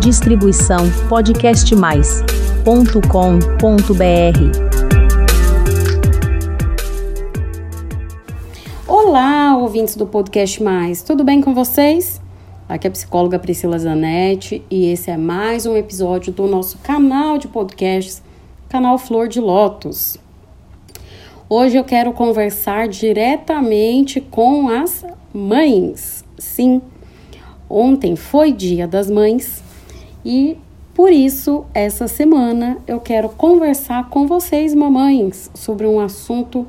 Distribuição podcastmais.com.br. Olá, ouvintes do Podcast Mais, tudo bem com vocês? Aqui é a psicóloga Priscila Zanetti e esse é mais um episódio do nosso canal de podcasts, canal Flor de Lótus. Hoje eu quero conversar diretamente com as mães. Sim, ontem foi Dia das Mães e por isso essa semana eu quero conversar com vocês, mamães, sobre um assunto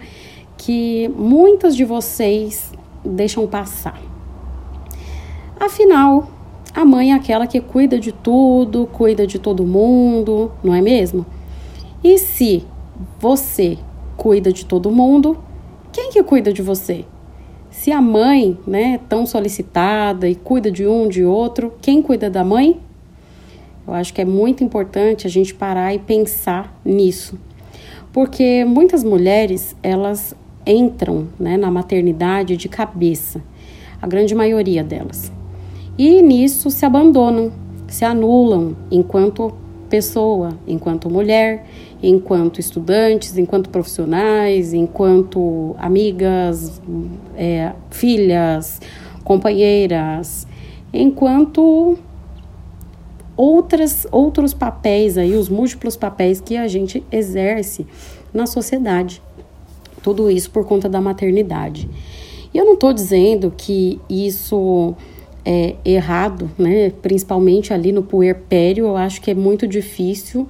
que muitas de vocês deixam passar. Afinal, a mãe é aquela que cuida de tudo, cuida de todo mundo, não é mesmo? E se você cuida de todo mundo, quem que cuida de você? Se a mãe, né, tão solicitada e cuida de um, de outro, quem cuida da mãe? Eu acho que é muito importante a gente parar e pensar nisso. Porque muitas mulheres, elas entram, né, na maternidade de cabeça, a grande maioria delas. E nisso se abandonam, se anulam enquanto pessoa, enquanto mulher, enquanto estudantes, enquanto profissionais, enquanto amigas, é, filhas, companheiras, enquanto outras, outros papéis aí, os múltiplos papéis que a gente exerce na sociedade. Tudo isso por conta da maternidade. E eu não estou dizendo que isso é errado, né? Principalmente ali no puerpério, eu acho que é muito difícil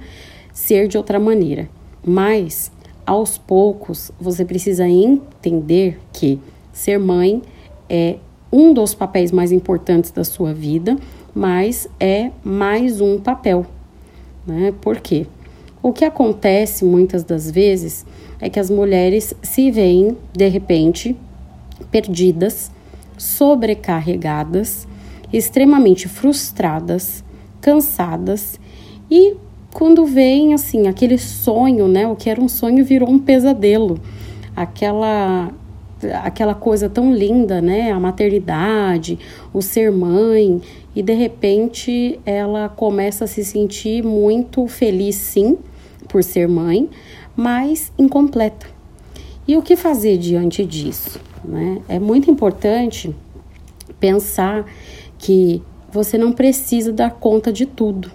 ser de outra maneira. Mas, aos poucos, você precisa entender que ser mãe é um dos papéis mais importantes da sua vida, mas é mais um papel. Né? Por quê? O que acontece muitas das vezes é que as mulheres se veem, de repente, perdidas, sobrecarregadas, extremamente frustradas, cansadas e quando vem assim aquele sonho, né, o que era um sonho virou um pesadelo. Aquela aquela coisa tão linda, né, a maternidade, o ser mãe, e de repente ela começa a se sentir muito feliz sim por ser mãe, mas incompleta. E o que fazer diante disso, né? É muito importante pensar que você não precisa dar conta de tudo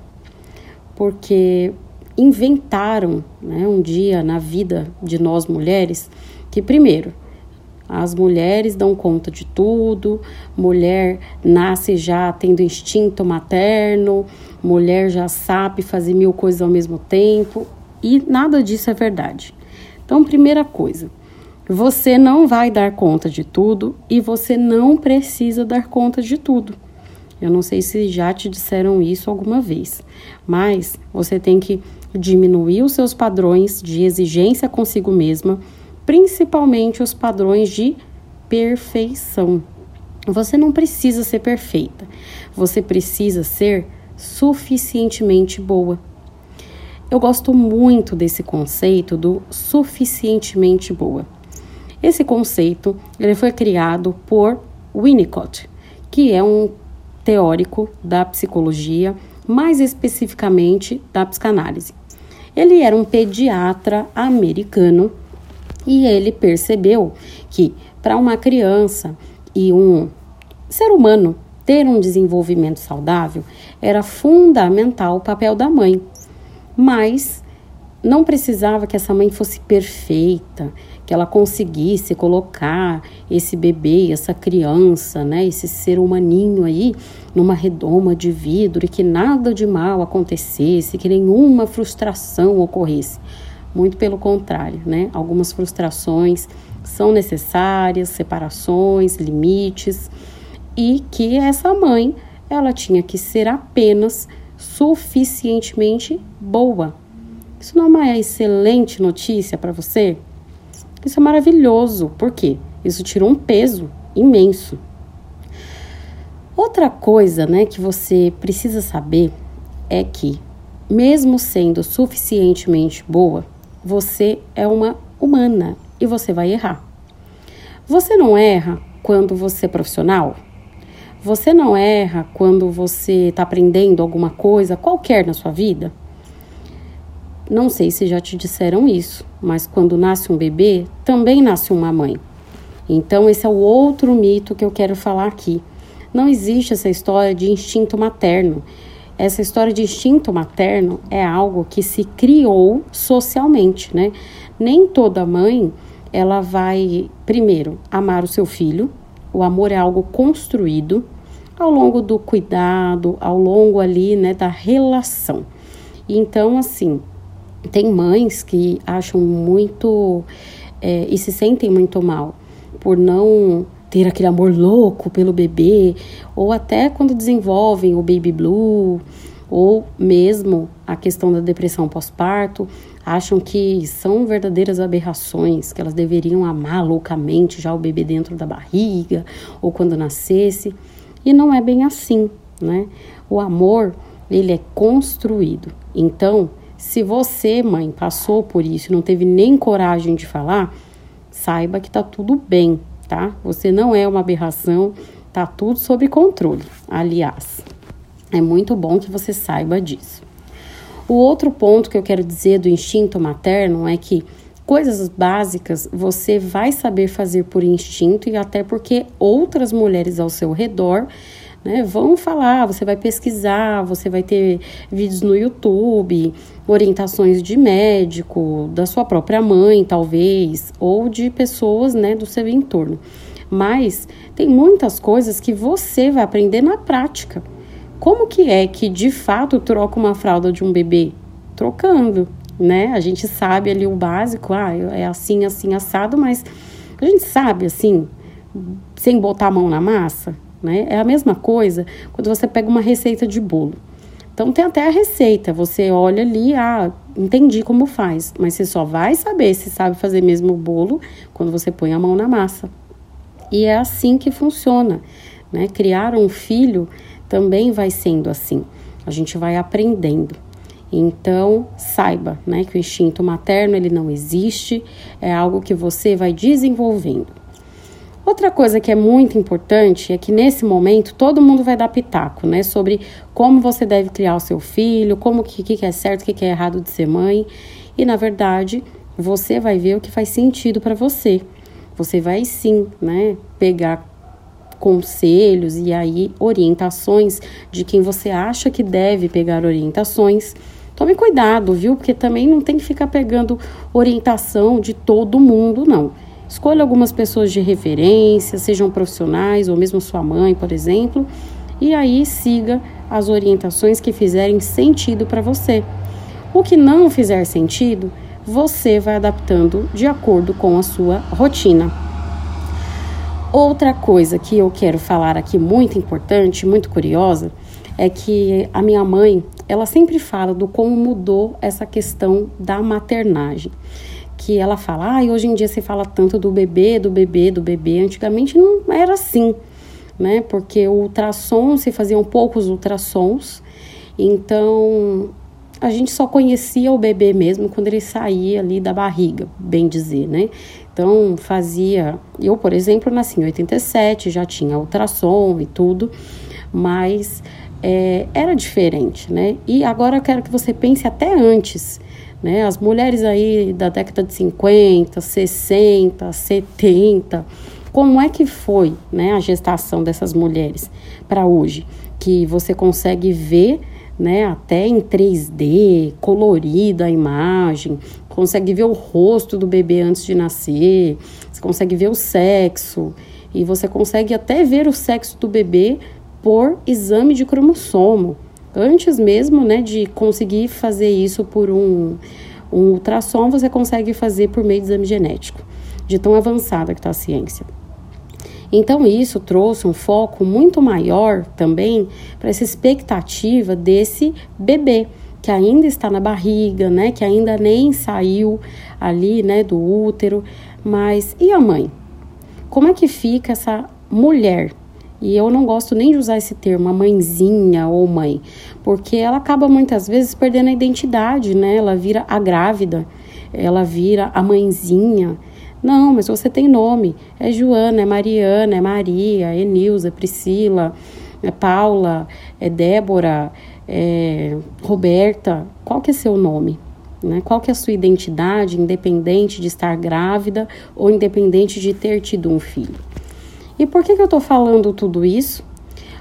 porque inventaram né, um dia na vida de nós mulheres que, primeiro, as mulheres dão conta de tudo, mulher nasce já tendo instinto materno, mulher já sabe fazer mil coisas ao mesmo tempo e nada disso é verdade. Então, primeira coisa, você não vai dar conta de tudo e você não precisa dar conta de tudo. Eu não sei se já te disseram isso alguma vez, mas você tem que diminuir os seus padrões de exigência consigo mesma, principalmente os padrões de perfeição. Você não precisa ser perfeita, você precisa ser suficientemente boa. Eu gosto muito desse conceito do suficientemente boa. Esse conceito ele foi criado por Winnicott, que é um teórico da psicologia, mais especificamente da psicanálise. Ele era um pediatra americano e ele percebeu que para uma criança e um ser humano ter um desenvolvimento saudável era fundamental o papel da mãe. Mas não precisava que essa mãe fosse perfeita, que ela conseguisse colocar esse bebê, essa criança, né, esse ser humaninho aí numa redoma de vidro e que nada de mal acontecesse, que nenhuma frustração ocorresse. Muito pelo contrário, né? Algumas frustrações são necessárias, separações, limites, e que essa mãe, ela tinha que ser apenas suficientemente boa isso não é uma excelente notícia para você? Isso é maravilhoso. Por quê? Isso tirou um peso imenso. Outra coisa, né, que você precisa saber é que, mesmo sendo suficientemente boa, você é uma humana e você vai errar. Você não erra quando você é profissional? Você não erra quando você está aprendendo alguma coisa qualquer na sua vida? Não sei se já te disseram isso, mas quando nasce um bebê, também nasce uma mãe. Então, esse é o outro mito que eu quero falar aqui. Não existe essa história de instinto materno. Essa história de instinto materno é algo que se criou socialmente, né? Nem toda mãe ela vai primeiro amar o seu filho. O amor é algo construído ao longo do cuidado, ao longo ali, né, da relação. Então, assim, tem mães que acham muito é, e se sentem muito mal por não ter aquele amor louco pelo bebê, ou até quando desenvolvem o baby blue, ou mesmo a questão da depressão pós-parto, acham que são verdadeiras aberrações, que elas deveriam amar loucamente já o bebê dentro da barriga ou quando nascesse. E não é bem assim, né? O amor, ele é construído. Então, se você, mãe, passou por isso e não teve nem coragem de falar, saiba que tá tudo bem, tá? Você não é uma aberração, tá tudo sob controle. Aliás, é muito bom que você saiba disso. O outro ponto que eu quero dizer do instinto materno é que coisas básicas você vai saber fazer por instinto e até porque outras mulheres ao seu redor né, vão falar, você vai pesquisar, você vai ter vídeos no YouTube, orientações de médico, da sua própria mãe, talvez, ou de pessoas né, do seu entorno. Mas tem muitas coisas que você vai aprender na prática. Como que é que de fato troca uma fralda de um bebê? Trocando, né? A gente sabe ali o básico, ah, é assim, assim, assado, mas a gente sabe assim, sem botar a mão na massa, né? É a mesma coisa quando você pega uma receita de bolo. Então tem até a receita, você olha ali, ah, entendi como faz, mas você só vai saber se sabe fazer mesmo o bolo quando você põe a mão na massa. E é assim que funciona, né? Criar um filho também vai sendo assim. A gente vai aprendendo. Então, saiba, né, que o instinto materno ele não existe, é algo que você vai desenvolvendo. Outra coisa que é muito importante é que nesse momento todo mundo vai dar pitaco, né, sobre como você deve criar o seu filho, como que, que é certo, o que, que é errado de ser mãe. E na verdade, você vai ver o que faz sentido para você. Você vai sim, né, pegar conselhos e aí orientações de quem você acha que deve pegar orientações Tome cuidado, viu? Porque também não tem que ficar pegando orientação de todo mundo, não. Escolha algumas pessoas de referência, sejam profissionais ou mesmo sua mãe, por exemplo, e aí siga as orientações que fizerem sentido para você. O que não fizer sentido, você vai adaptando de acordo com a sua rotina. Outra coisa que eu quero falar aqui muito importante, muito curiosa, é que a minha mãe, ela sempre fala do como mudou essa questão da maternagem. Que ela fala, ah, hoje em dia se fala tanto do bebê, do bebê, do bebê. Antigamente não era assim, né? Porque o ultrassom, se faziam poucos ultrassons, então a gente só conhecia o bebê mesmo quando ele saía ali da barriga, bem dizer, né? Então fazia. Eu, por exemplo, nasci em 87, já tinha ultrassom e tudo, mas é, era diferente, né? E agora eu quero que você pense até antes, né? As mulheres aí da década de 50, 60, 70, como é que foi, né, a gestação dessas mulheres para hoje, que você consegue ver, né, até em 3D, colorida a imagem, consegue ver o rosto do bebê antes de nascer, você consegue ver o sexo e você consegue até ver o sexo do bebê por exame de cromossomo, antes mesmo né, de conseguir fazer isso por um, um ultrassom, você consegue fazer por meio de exame genético, de tão avançada que está a ciência. Então, isso trouxe um foco muito maior também para essa expectativa desse bebê que ainda está na barriga, né, que ainda nem saiu ali, né, do útero, mas e a mãe? Como é que fica essa mulher e eu não gosto nem de usar esse termo, a mãezinha ou mãe, porque ela acaba muitas vezes perdendo a identidade, né? Ela vira a grávida, ela vira a mãezinha, Não, mas você tem nome. É Joana, é Mariana, é Maria, é Nilza, é Priscila, é Paula, é Débora, é Roberta. Qual que é seu nome? Né? Qual que é a sua identidade, independente de estar grávida ou independente de ter tido um filho? E por que, que eu estou falando tudo isso?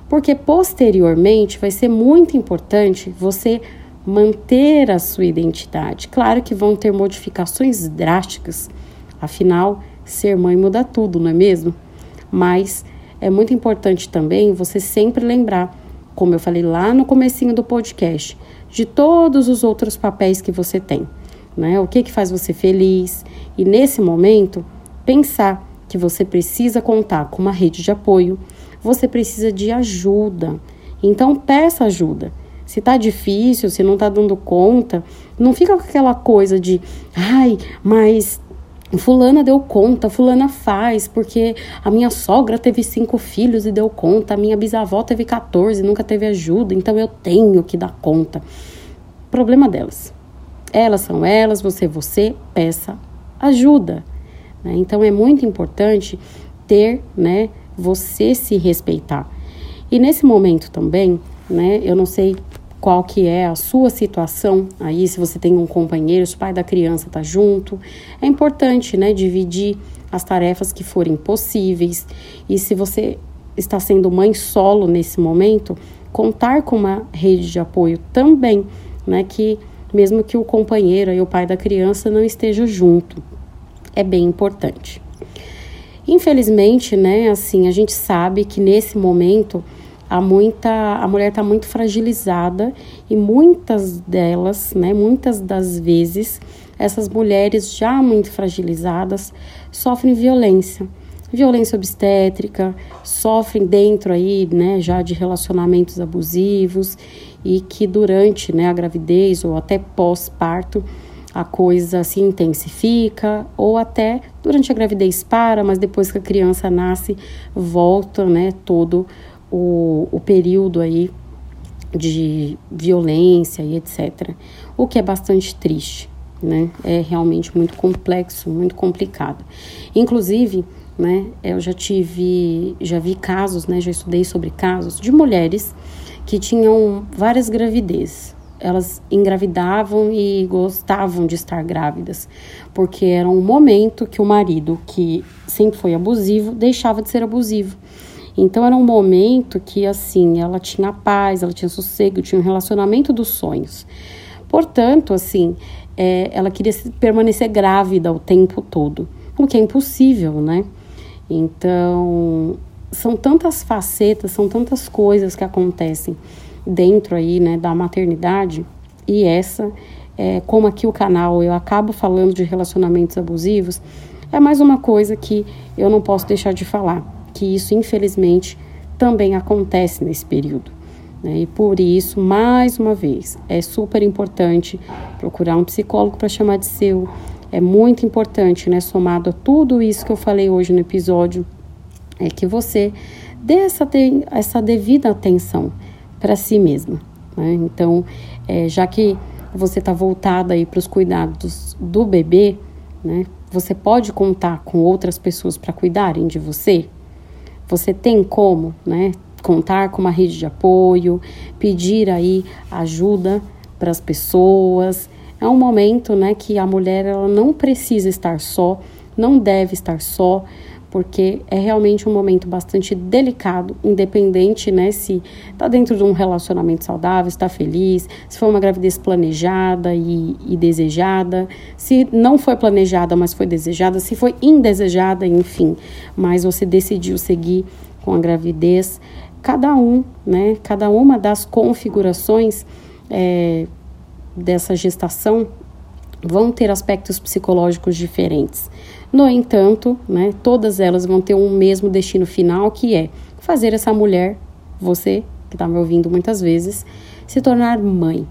Porque posteriormente vai ser muito importante você manter a sua identidade. Claro que vão ter modificações drásticas, afinal, ser mãe muda tudo, não é mesmo? Mas é muito importante também você sempre lembrar, como eu falei lá no comecinho do podcast, de todos os outros papéis que você tem, né? O que que faz você feliz? E nesse momento, pensar que você precisa contar com uma rede de apoio, você precisa de ajuda. Então peça ajuda. Se tá difícil, se não tá dando conta, não fica com aquela coisa de, ai, mas Fulana deu conta, Fulana faz, porque a minha sogra teve cinco filhos e deu conta, a minha bisavó teve 14 e nunca teve ajuda, então eu tenho que dar conta. Problema delas. Elas são elas, você é você, peça ajuda. Né? Então é muito importante ter, né, você se respeitar. E nesse momento também, né, eu não sei qual que é a sua situação aí, se você tem um companheiro, se o pai da criança está junto, é importante, né, dividir as tarefas que forem possíveis. E se você está sendo mãe solo nesse momento, contar com uma rede de apoio também, né, que mesmo que o companheiro e o pai da criança não esteja junto, é bem importante. Infelizmente, né, assim, a gente sabe que nesse momento há muita, a mulher está muito fragilizada e muitas delas, né, muitas das vezes, essas mulheres já muito fragilizadas sofrem violência. Violência obstétrica, sofrem dentro aí, né, já de relacionamentos abusivos e que durante, né, a gravidez ou até pós-parto a coisa se intensifica ou até durante a gravidez para, mas depois que a criança nasce, volta, né, todo o, o período aí de violência e etc. O que é bastante triste, né? É realmente muito complexo, muito complicado. Inclusive, né, eu já tive, já vi casos, né, já estudei sobre casos de mulheres que tinham várias gravidezes, elas engravidavam e gostavam de estar grávidas, porque era um momento que o marido, que sempre foi abusivo, deixava de ser abusivo. Então era um momento que assim, ela tinha paz, ela tinha sossego, tinha um relacionamento dos sonhos. Portanto, assim, é, ela queria permanecer grávida o tempo todo, o que é impossível, né? Então, são tantas facetas, são tantas coisas que acontecem dentro aí, né, da maternidade, e essa, é, como aqui o canal eu acabo falando de relacionamentos abusivos, é mais uma coisa que eu não posso deixar de falar, que isso infelizmente também acontece nesse período. Né? E por isso, mais uma vez, é super importante procurar um psicólogo para chamar de seu. É muito importante, né, somado a tudo isso que eu falei hoje no episódio, é que você dê essa, essa devida atenção para si mesma. Né? Então, é, já que você está voltada aí para os cuidados do bebê, né? Você pode contar com outras pessoas para cuidarem de você. Você tem como, né? Contar com uma rede de apoio, pedir aí ajuda para as pessoas. É um momento, né, que a mulher ela não precisa estar só, não deve estar só porque é realmente um momento bastante delicado, independente, né, se está dentro de um relacionamento saudável, está feliz, se foi uma gravidez planejada e, e, desejada, se não foi planejada, mas foi desejada, se foi indesejada, enfim, mas você decidiu seguir com a gravidez, cada um, né, cada uma das configurações é, dessa gestação vão ter aspectos psicológicos diferentes. No entanto, né, todas elas vão ter um mesmo destino final, que é fazer essa mulher, você que está me ouvindo muitas vezes, se tornar mãe.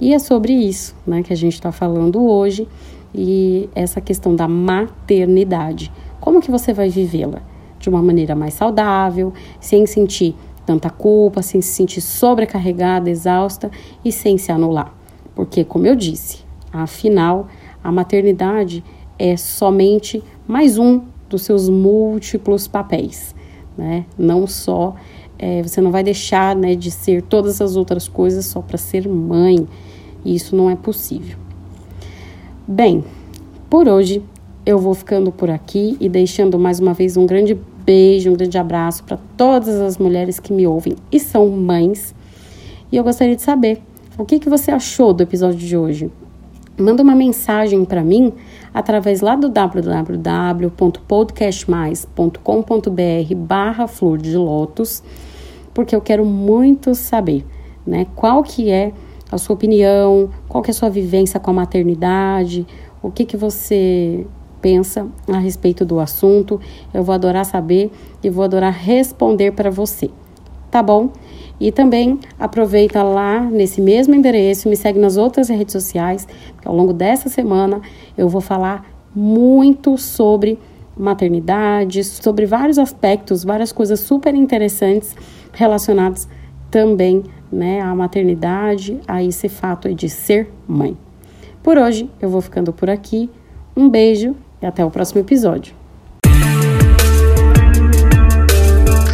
E é sobre isso né, que a gente está falando hoje e essa questão da maternidade. Como que você vai vivê-la? De uma maneira mais saudável, sem sentir tanta culpa, sem se sentir sobrecarregada, exausta e sem se anular. Porque, como eu disse, afinal, a maternidade é somente mais um dos seus múltiplos papéis, né? Não só é, você não vai deixar né, de ser todas as outras coisas só para ser mãe. Isso não é possível. Bem, por hoje eu vou ficando por aqui e deixando mais uma vez um grande beijo, um grande abraço para todas as mulheres que me ouvem e são mães. E eu gostaria de saber o que, que você achou do episódio de hoje. Manda uma mensagem para mim através lá do www.podcastmais.com.br barra flor de lótus, porque eu quero muito saber, né, qual que é a sua opinião, qual que é a sua vivência com a maternidade, o que que você pensa a respeito do assunto. Eu vou adorar saber e vou adorar responder para você. Tá bom? E também aproveita lá nesse mesmo endereço, me segue nas outras redes sociais, porque ao longo dessa semana eu vou falar muito sobre maternidade, sobre vários aspectos, várias coisas super interessantes relacionadas também né, à maternidade, a esse fato de ser mãe. Por hoje eu vou ficando por aqui. Um beijo e até o próximo episódio.